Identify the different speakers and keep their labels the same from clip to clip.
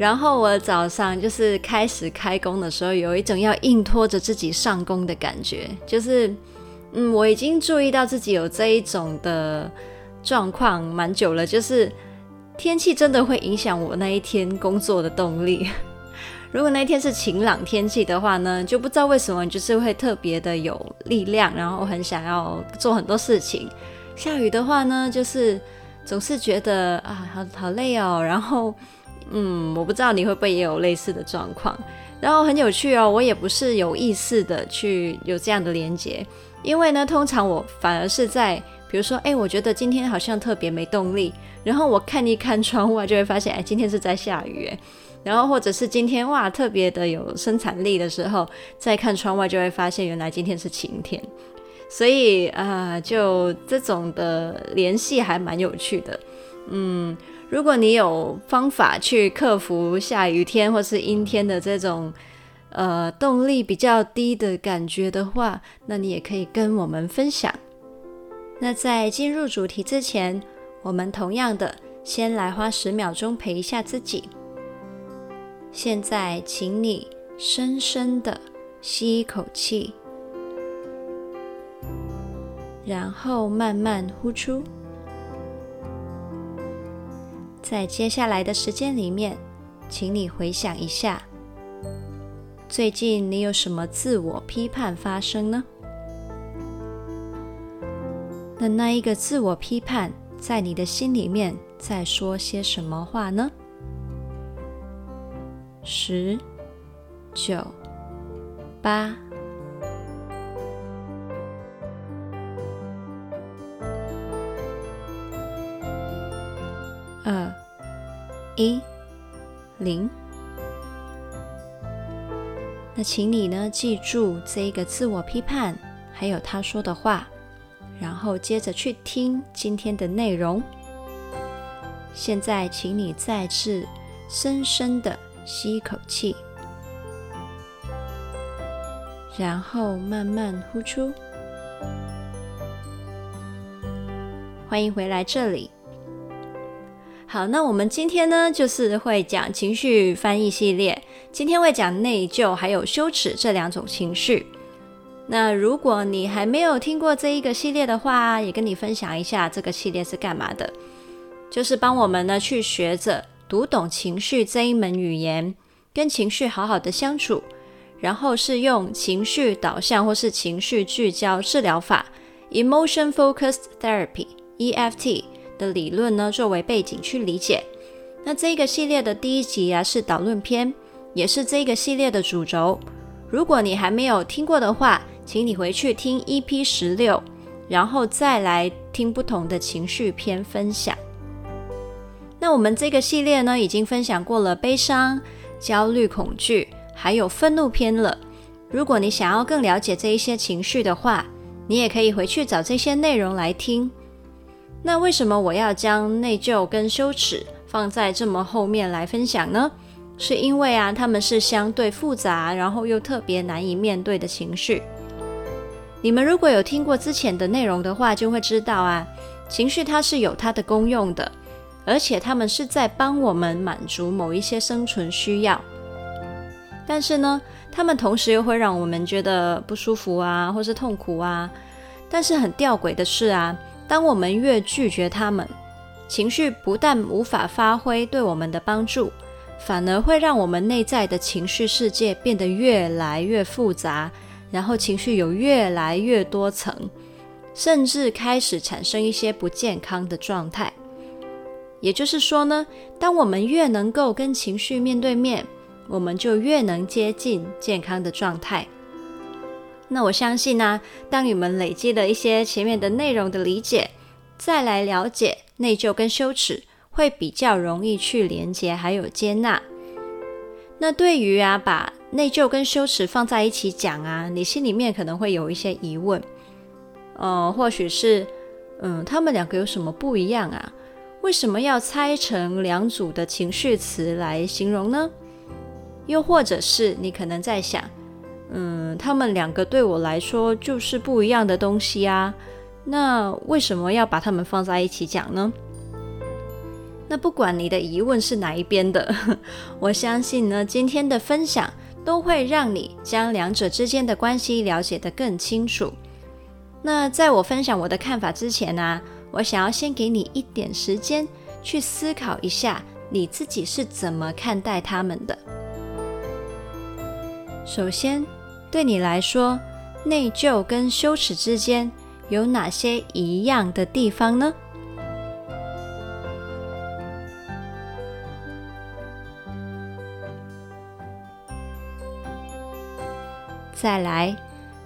Speaker 1: 然后我早上就是开始开工的时候，有一种要硬拖着自己上工的感觉，就是，嗯，我已经注意到自己有这一种的状况蛮久了，就是天气真的会影响我那一天工作的动力。如果那一天是晴朗天气的话呢，就不知道为什么就是会特别的有力量，然后很想要做很多事情。下雨的话呢，就是总是觉得啊，好好累哦，然后。嗯，我不知道你会不会也有类似的状况，然后很有趣哦，我也不是有意识的去有这样的连接，因为呢，通常我反而是在，比如说，哎，我觉得今天好像特别没动力，然后我看一看窗外就会发现，哎，今天是在下雨，哎，然后或者是今天哇特别的有生产力的时候，再看窗外就会发现原来今天是晴天，所以啊，就这种的联系还蛮有趣的，嗯。如果你有方法去克服下雨天或是阴天的这种呃动力比较低的感觉的话，那你也可以跟我们分享。那在进入主题之前，我们同样的先来花十秒钟陪一下自己。现在，请你深深的吸一口气，然后慢慢呼出。在接下来的时间里面，请你回想一下，最近你有什么自我批判发生呢？那那一个自我批判在你的心里面在说些什么话呢？十、九、八。二一零，那请你呢记住这一个自我批判，还有他说的话，然后接着去听今天的内容。现在，请你再次深深的吸一口气，然后慢慢呼出。欢迎回来这里。好，那我们今天呢，就是会讲情绪翻译系列。今天会讲内疚还有羞耻这两种情绪。那如果你还没有听过这一个系列的话，也跟你分享一下这个系列是干嘛的，就是帮我们呢去学着读懂情绪这一门语言，跟情绪好好的相处，然后是用情绪导向或是情绪聚焦治疗法 （Emotion Focused Therapy，EFT）。的理论呢，作为背景去理解。那这个系列的第一集啊，是导论篇，也是这个系列的主轴。如果你还没有听过的话，请你回去听 EP 十六，然后再来听不同的情绪篇分享。那我们这个系列呢，已经分享过了悲伤、焦虑、恐惧，还有愤怒篇了。如果你想要更了解这一些情绪的话，你也可以回去找这些内容来听。那为什么我要将内疚跟羞耻放在这么后面来分享呢？是因为啊，他们是相对复杂，然后又特别难以面对的情绪。你们如果有听过之前的内容的话，就会知道啊，情绪它是有它的功用的，而且他们是在帮我们满足某一些生存需要。但是呢，他们同时又会让我们觉得不舒服啊，或是痛苦啊。但是很吊诡的是啊。当我们越拒绝他们，情绪不但无法发挥对我们的帮助，反而会让我们内在的情绪世界变得越来越复杂，然后情绪有越来越多层，甚至开始产生一些不健康的状态。也就是说呢，当我们越能够跟情绪面对面，我们就越能接近健康的状态。那我相信呢、当你们累积了一些前面的内容的理解，再来了解内疚跟羞耻，会比较容易去连接还有接纳。那对于啊，把内疚跟羞耻放在一起讲啊，你心里面可能会有一些疑问，呃，或许是，嗯，他们两个有什么不一样啊？为什么要拆成两组的情绪词来形容呢？又或者是你可能在想，嗯，他们两个对我来说就是不一样的东西啊，那为什么要把他们放在一起讲呢？那不管你的疑问是哪一边的，我相信呢，今天的分享都会让你将两者之间的关系了解得更清楚。那在我分享我的看法之前呢，我想要先给你一点时间去思考一下，你自己是怎么看待他们的。首先，对你来说，内疚跟羞耻之间有哪些一样的地方呢？再来，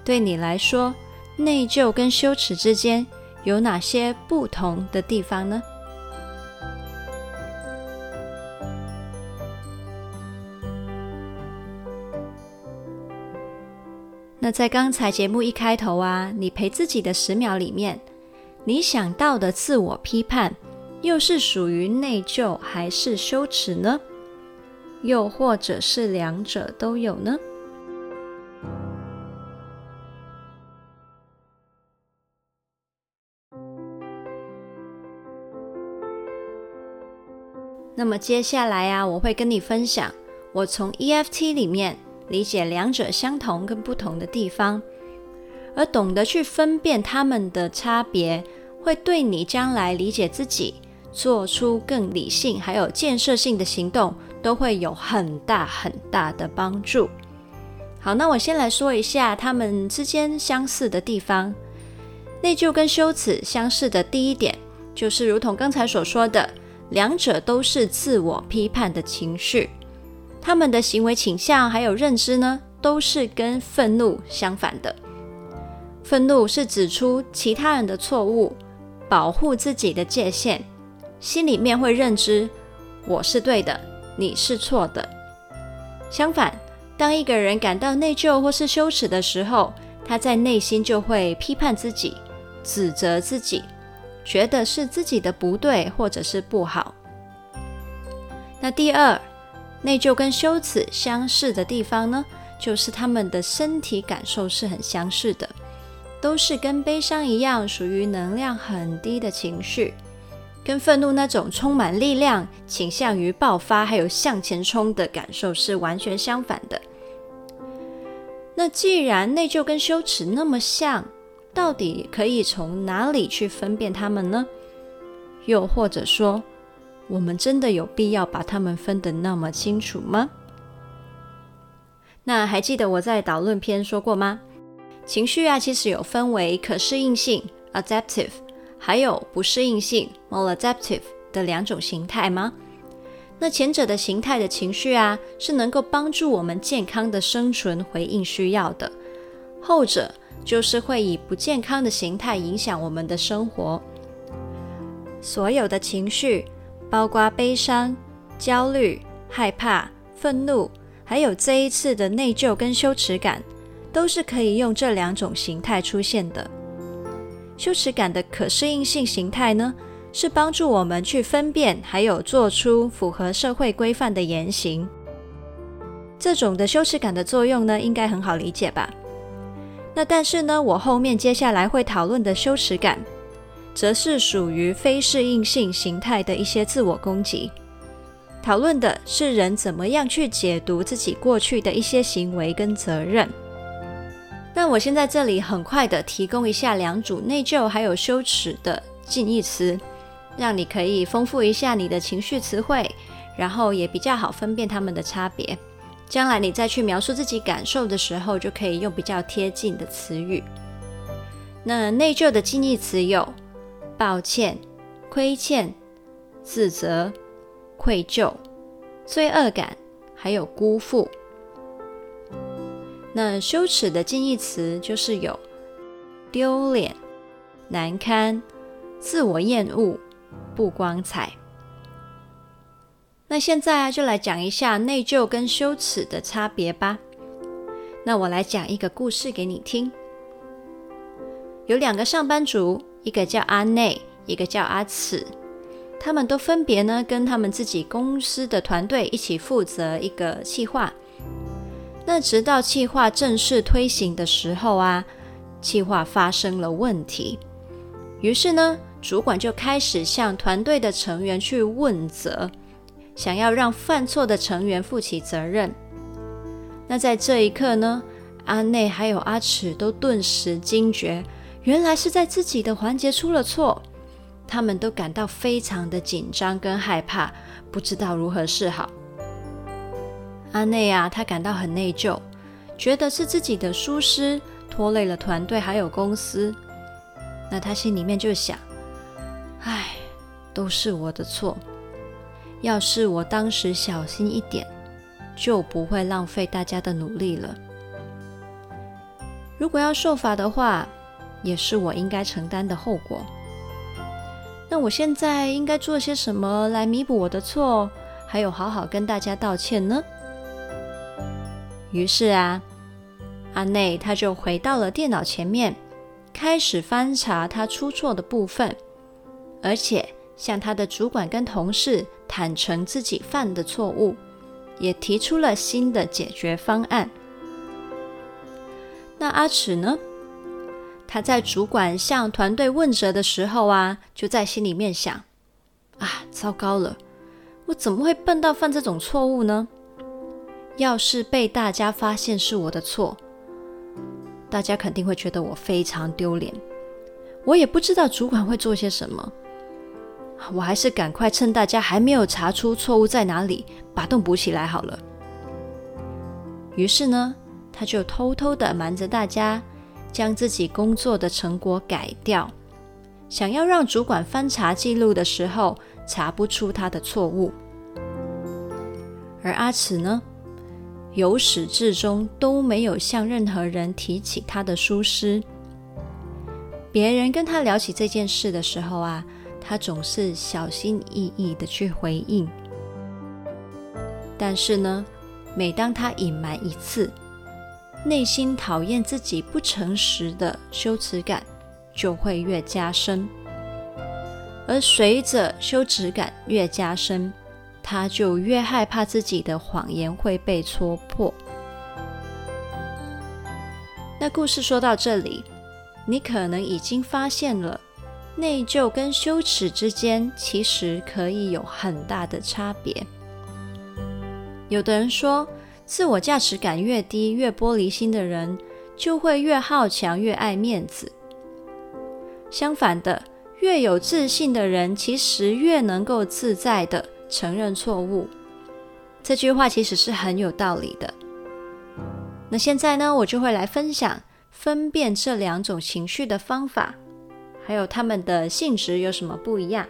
Speaker 1: 对你来说，内疚跟羞耻之间有哪些不同的地方呢？那在刚才节目一开头啊，你陪自己的十秒里面，你想到的自我批判，又是属于内疚还是羞耻呢？又或者是两者都有呢？那么接下来啊，我会跟你分享我从 EFT 里面理解两者相同跟不同的地方，而懂得去分辨它们的差别，会对你将来理解自己、做出更理性还有建设性的行动，都会有很大很大的帮助。好，那我先来说一下他们之间相似的地方。内疚跟羞耻相似的第一点，就是如同刚才所说的。两者都是自我批判的情绪，他们的行为倾向还有认知呢，都是跟愤怒相反的。愤怒是指出其他人的错误，保护自己的界限，心里面会认知我是对的，你是错的。相反，当一个人感到内疚或是羞耻的时候，他在内心就会批判自己，指责自己。觉得是自己的不对，或者是不好。那第二，内疚跟羞耻相似的地方呢，就是他们的身体感受是很相似的，都是跟悲伤一样，属于能量很低的情绪，跟愤怒那种充满力量、倾向于爆发还有向前冲的感受是完全相反的。那既然内疚跟羞耻那么像，到底可以从哪里去分辨它们呢？又或者说，我们真的有必要把它们分得那么清楚吗？那还记得我在导论篇说过吗？情绪啊，其实有分为可适应性 （adaptive） 还有不适应性 （maladaptive） 的两种形态吗？那前者的形态的情绪啊，是能够帮助我们健康的生存回应需要的，后者。就是会以不健康的形态影响我们的生活。所有的情绪，包括悲伤、焦虑、害怕、愤怒，还有这一次的内疚跟羞耻感，都是可以用这两种形态出现的。羞耻感的可适应性形态呢，是帮助我们去分辨，还有做出符合社会规范的言行。这种的羞耻感的作用呢，应该很好理解吧？那但是呢，我后面接下来会讨论的羞耻感，则是属于非适应性形态的一些自我攻击。讨论的是人怎么样去解读自己过去的一些行为跟责任。那我先在这里很快的提供一下两组内疚还有羞耻的近义词，让你可以丰富一下你的情绪词汇，然后也比较好分辨它们的差别。将来你再去描述自己感受的时候，就可以用比较贴近的词语。那内疚的近义词有抱歉、亏欠、自责、愧疚、罪恶感，还有辜负。那羞耻的近义词就是有丢脸、难堪、自我厌恶、不光彩。那现在，就来讲一下内疚跟羞耻的差别吧。那我来讲一个故事给你听。有两个上班族，一个叫阿内，一个叫阿此，他们都分别呢跟他们自己公司的团队一起负责一个企划。那直到企划正式推行的时候啊，企划发生了问题，于是呢，主管就开始向团队的成员去问责。想要让犯错的成员负起责任，那在这一刻呢，阿内还有阿齿都顿时惊觉，原来是在自己的环节出了错，他们都感到非常的紧张跟害怕，不知道如何是好。阿内啊，他感到很内疚，觉得是自己的疏失拖累了团队还有公司，那他心里面就想，唉，都是我的错。要是我当时小心一点，就不会浪费大家的努力了。如果要受罚的话，也是我应该承担的后果。那我现在应该做些什么来弥补我的错，还有好好跟大家道歉呢？于是啊，阿内他就回到了电脑前面，开始翻查他出错的部分，而且向他的主管跟同事。坦诚自己犯的错误，也提出了新的解决方案。那阿齿呢？他在主管向团队问责的时候啊，就在心里面想：啊，糟糕了，我怎么会笨到犯这种错误呢？要是被大家发现是我的错，大家肯定会觉得我非常丢脸。我也不知道主管会做些什么。我还是赶快趁大家还没有查出错误在哪里，把洞补起来好了。于是呢，他就偷偷的瞒着大家，将自己工作的成果改掉，想要让主管翻查记录的时候查不出他的错误。而阿慈呢，由始至终都没有向任何人提起他的疏失。别人跟他聊起这件事的时候啊。他总是小心翼翼的去回应，但是呢，每当他隐瞒一次，内心讨厌自己不诚实的羞耻感就会越加深，而随着羞耻感越加深，他就越害怕自己的谎言会被戳破。那故事说到这里，你可能已经发现了。内疚跟羞耻之间其实可以有很大的差别。有的人说，自我价值感越低、越玻璃心的人，就会越好强、越爱面子。相反的，越有自信的人，其实越能够自在的承认错误。这句话其实是很有道理的。那现在呢，我就会来分享分辨这两种情绪的方法。还有他们的性质有什么不一样？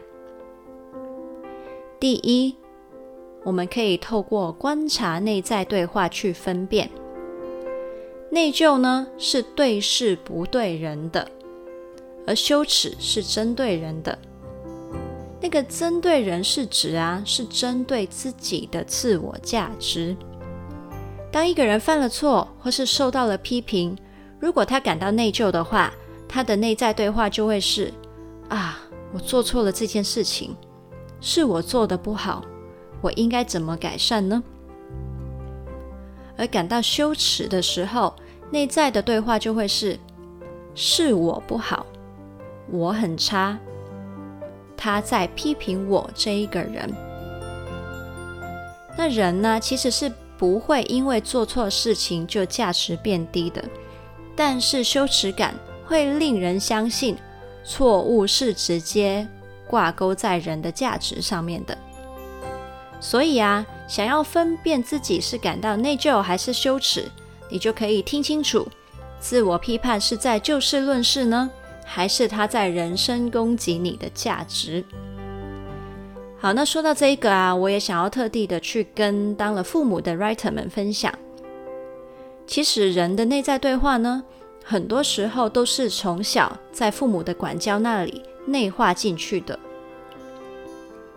Speaker 1: 第一，我们可以透过观察内在对话去分辨。内疚呢，是对事不对人的，而羞耻是针对人的。那个针对人是指啊，是针对自己的自我价值。当一个人犯了错或是受到了批评，如果他感到内疚的话，他的内在对话就会是：啊，我做错了这件事情，是我做的不好，我应该怎么改善呢？而感到羞耻的时候，内在的对话就会是：是我不好，我很差，他在批评我这一个人。那人呢，其实是不会因为做错事情就价值变低的，但是羞耻感。会令人相信错误是直接挂钩在人的价值上面的。所以啊，想要分辨自己是感到内疚还是羞耻，你就可以听清楚，自我批判是在就事论事呢，还是他在人身攻击你的价值？好，那说到这一个啊，我也想要特地的去跟当了父母的 writer 们分享，其实人的内在对话呢。很多时候都是从小在父母的管教那里内化进去的。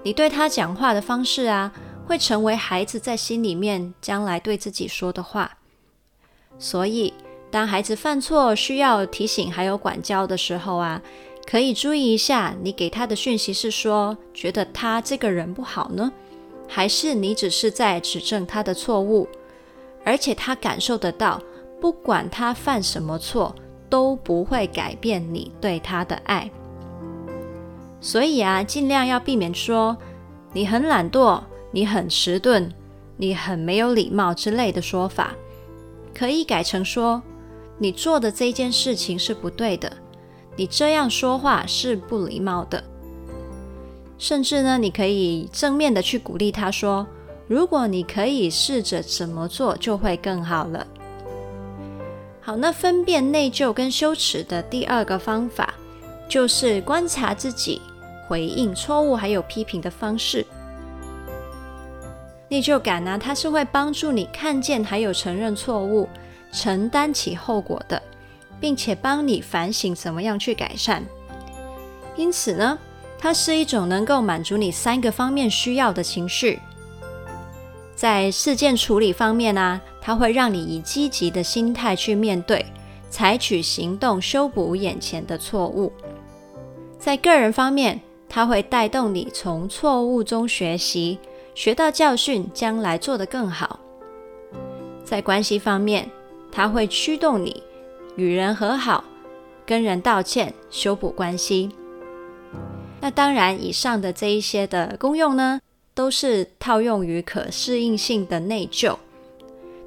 Speaker 1: 你对他讲话的方式啊，会成为孩子在心里面将来对自己说的话。所以，当孩子犯错需要提醒还有管教的时候啊，可以注意一下，你给他的讯息是说觉得他这个人不好呢，还是你只是在指正他的错误，而且他感受得到，不管他犯什么错，都不会改变你对他的爱。所以啊，尽量要避免说你很懒惰、你很迟钝、你很没有礼貌之类的说法，可以改成说你做的这件事情是不对的，你这样说话是不礼貌的。甚至呢，你可以正面的去鼓励他说：“如果你可以试着怎么做，就会更好了。”好，那分辨内疚跟羞耻的第二个方法。就是观察自己回应错误还有批评的方式。内疚感呢，它是会帮助你看见还有承认错误，承担起后果的，并且帮你反省怎么样去改善。因此呢，它是一种能够满足你三个方面需要的情绪。在事件处理方面呢，它会让你以积极的心态去面对，采取行动修补眼前的错误。在个人方面，它会带动你从错误中学习，学到教训，将来做得更好。在关系方面，它会驱动你与人和好，跟人道歉，修补关系。那当然，以上的这一些的功用呢，都是套用于可适应性的内疚。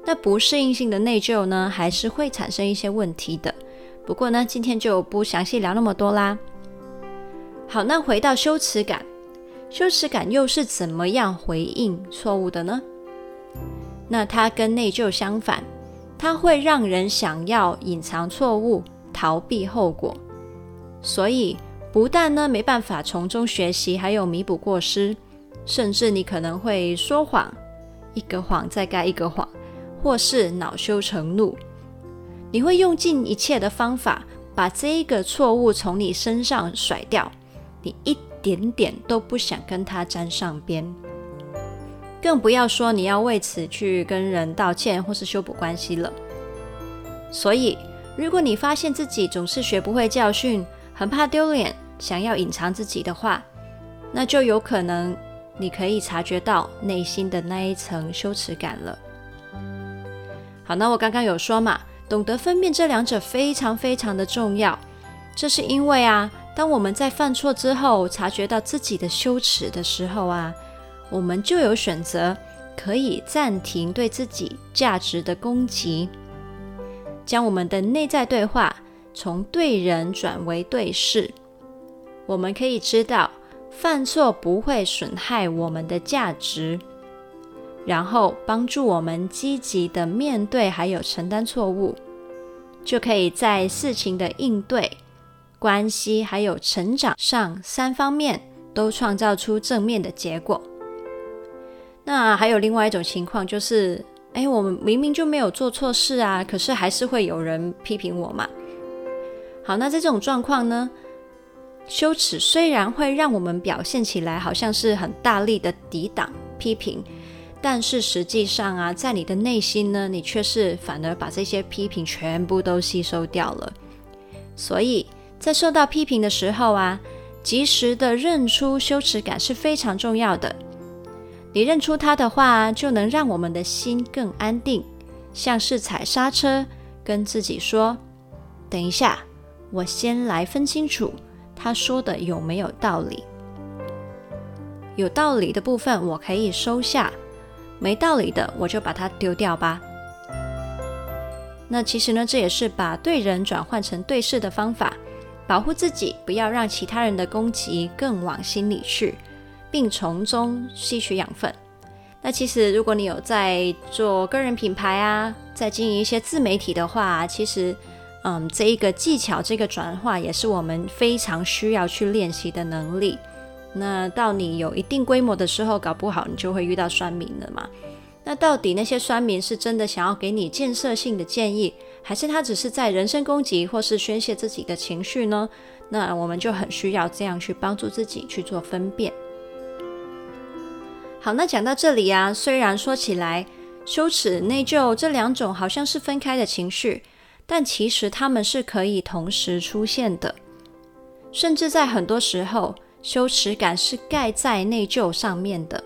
Speaker 1: 那不适应性的内疚呢，还是会产生一些问题的。不过呢，今天就不详细聊那么多啦。好，那回到羞耻感，羞耻感又是怎么样回应错误的呢？那它跟内疚相反，它会让人想要隐藏错误，逃避后果，所以不但呢没办法从中学习，还有弥补过失，甚至你可能会说谎，一个谎再盖一个谎，或是恼羞成怒，你会用尽一切的方法把这一个错误从你身上甩掉。你一点点都不想跟他沾上边，更不要说你要为此去跟人道歉或是修补关系了。所以，如果你发现自己总是学不会教训，很怕丢脸，想要隐藏自己的话，那就有可能你可以察觉到内心的那一层羞耻感了。好，那我刚刚有说嘛，懂得分辨这两者非常非常的重要，这是因为啊。当我们在犯错之后，察觉到自己的羞耻的时候啊，我们就有选择，可以暂停对自己价值的攻击，将我们的内在对话从对人转为对事。我们可以知道，犯错不会损害我们的价值，然后帮助我们积极的面对还有承担错误，就可以在事情的应对。关系还有成长上三方面都创造出正面的结果。那还有另外一种情况就是，哎，我们明明就没有做错事啊，可是还是会有人批评我嘛。好，那在这种状况呢，羞耻虽然会让我们表现起来好像是很大力的抵挡批评，但是实际上啊，在你的内心呢，你却是反而把这些批评全部都吸收掉了。所以。在受到批评的时候啊，及时的认出羞耻感是非常重要的。你认出它的话，就能让我们的心更安定，像是踩刹车，跟自己说：“等一下，我先来分清楚他说的有没有道理。有道理的部分我可以收下，没道理的我就把它丢掉吧。”那其实呢，这也是把对人转换成对事的方法。保护自己，不要让其他人的攻击更往心里去，并从中吸取养分。那其实，如果你有在做个人品牌啊，在经营一些自媒体的话，其实，嗯，这一个技巧，这个转化也是我们非常需要去练习的能力。那到你有一定规模的时候，搞不好你就会遇到酸民了嘛。那到底那些酸民是真的想要给你建设性的建议，还是他只是在人身攻击或是宣泄自己的情绪呢？那我们就很需要这样去帮助自己去做分辨。好，那讲到这里啊，虽然说起来羞耻、内疚这两种好像是分开的情绪，但其实它们是可以同时出现的，甚至在很多时候，羞耻感是盖在内疚上面的。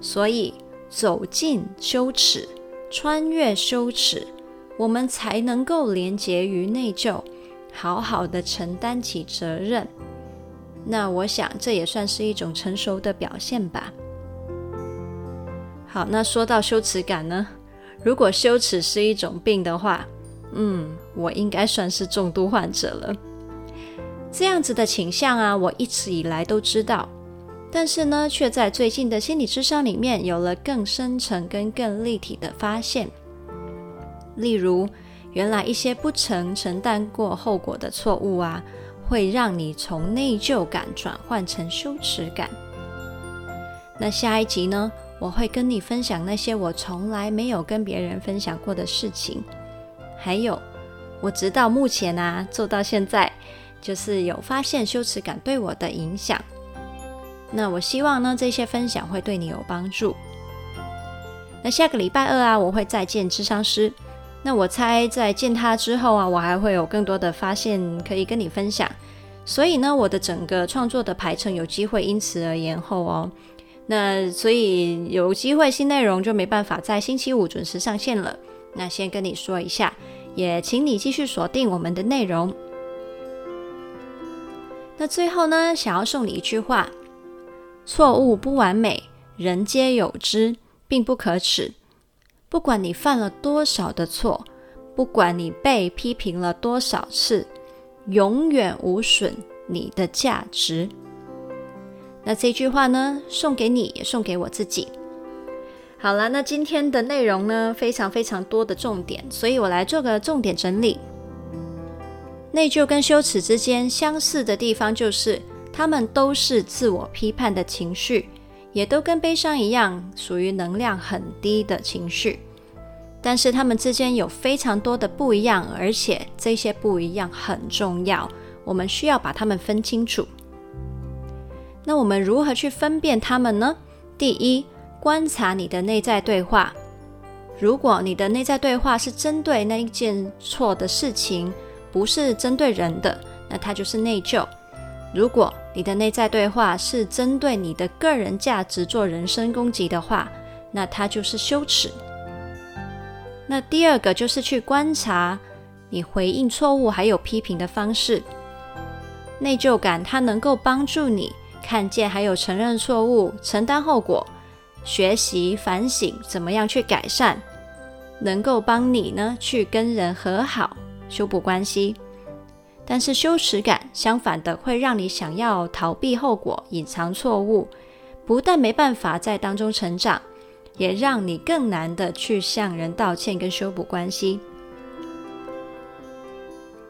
Speaker 1: 所以，走进羞耻，穿越羞耻，我们才能够连结于内疚，好好的承担起责任。那我想，这也算是一种成熟的表现吧。好，那说到羞耻感呢？如果羞耻是一种病的话，嗯，我应该算是重度患者了。这样子的倾向啊，我一直以来都知道，但是呢，却在最近的心理咨商里面有了更深层跟更立体的发现。例如，原来一些不曾承担过后果的错误啊。会让你从内疚感转换成羞耻感。那下一集呢，我会跟你分享那些我从来没有跟别人分享过的事情，还有我直到目前啊做到现在，就是有发现羞耻感对我的影响。那我希望呢，这些分享会对你有帮助。那下个礼拜二啊，我会再见智商师。那我猜在见他之后啊，我还会有更多的发现可以跟你分享。所以呢，我的整个创作的排程有机会因此而延后哦。那所以有机会新内容就没办法在星期五准时上线了。那先跟你说一下，也请你继续锁定我们的内容。那最后呢，想要送你一句话：错误不完美，人皆有之，并不可耻。不管你犯了多少的错，不管你被批评了多少次，永远无损你的价值。那这句话呢，送给你，也送给我自己。好了，那今天的内容呢，非常非常多的重点，所以我来做个重点整理。内疚跟羞耻之间相似的地方，就是他们都是自我批判的情绪。也都跟悲伤一样，属于能量很低的情绪，但是他们之间有非常多的不一样，而且这些不一样很重要，我们需要把它们分清楚。那我们如何去分辨它们呢？第一，观察你的内在对话。如果你的内在对话是针对那一件错的事情，不是针对人的，那它就是内疚。如果你的内在对话是针对你的个人价值做人身攻击的话，那它就是羞耻。那第二个就是去观察你回应错误还有批评的方式。内疚感它能够帮助你看见还有承认错误、承担后果、学习反省怎么样去改善，能够帮你呢去跟人和好、修补关系。但是羞耻感相反的，会让你想要逃避后果、隐藏错误，不但没办法在当中成长，也让你更难的去向人道歉跟修补关系。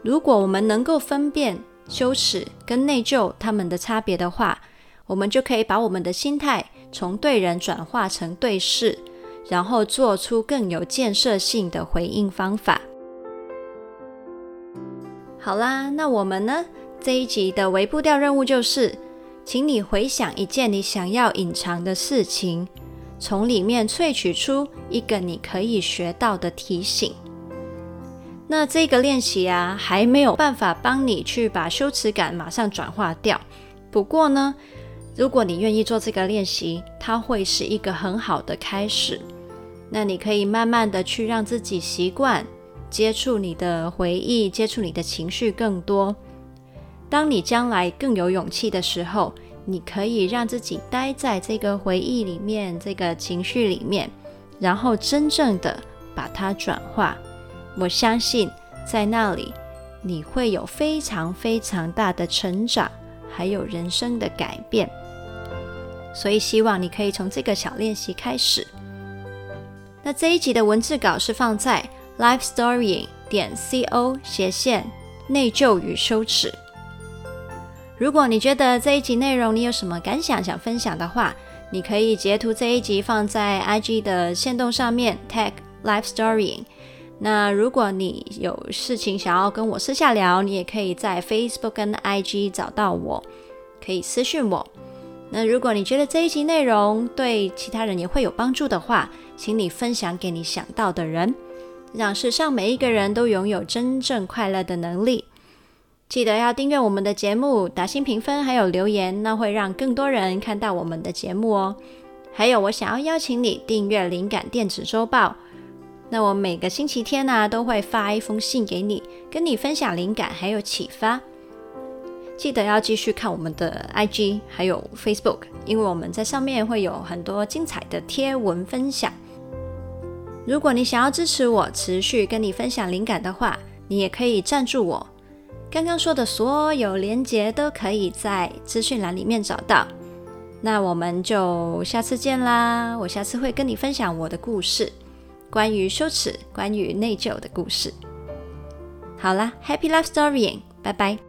Speaker 1: 如果我们能够分辨羞耻跟内疚它们的差别的话，我们就可以把我们的心态从对人转化成对事，然后做出更有建设性的回应方法。好啦，那我们呢，这一集的微步调任务就是，请你回想一件你想要隐藏的事情，从里面萃取出一个你可以学到的提醒。那这个练习啊，还没有办法帮你去把羞耻感马上转化掉。不过呢，如果你愿意做这个练习，它会是一个很好的开始。那你可以慢慢的去让自己习惯。接触你的回忆，接触你的情绪更多。当你将来更有勇气的时候，你可以让自己待在这个回忆里面，这个情绪里面，然后真正的把它转化。我相信在那里你会有非常非常大的成长，还有人生的改变。所以希望你可以从这个小练习开始。那这一集的文字稿是放在。Lifestorying 点 co 斜线内疚与羞耻。如果你觉得这一集内容你有什么感想想分享的话，你可以截图这一集放在 IG 的线动上面 tag lifestorying。那如果你有事情想要跟我私下聊，你也可以在 Facebook 跟 IG 找到我，可以私讯我。那如果你觉得这一集内容对其他人也会有帮助的话，请你分享给你想到的人，让世上每一个人都拥有真正快乐的能力。记得要订阅我们的节目，打新评分还有留言，那会让更多人看到我们的节目哦。还有，我想要邀请你订阅灵感电子周报。那我每个星期天呢、都会发一封信给你，跟你分享灵感还有启发。记得要继续看我们的 IG 还有 Facebook，因为我们在上面会有很多精彩的贴文分享。如果你想要支持我持续跟你分享灵感的话，你也可以赞助我。刚刚说的所有连结都可以在资讯栏里面找到。那我们就下次见啦！我下次会跟你分享我的故事，关于羞耻、关于内疚的故事。好啦，Happy Life Storying，拜拜。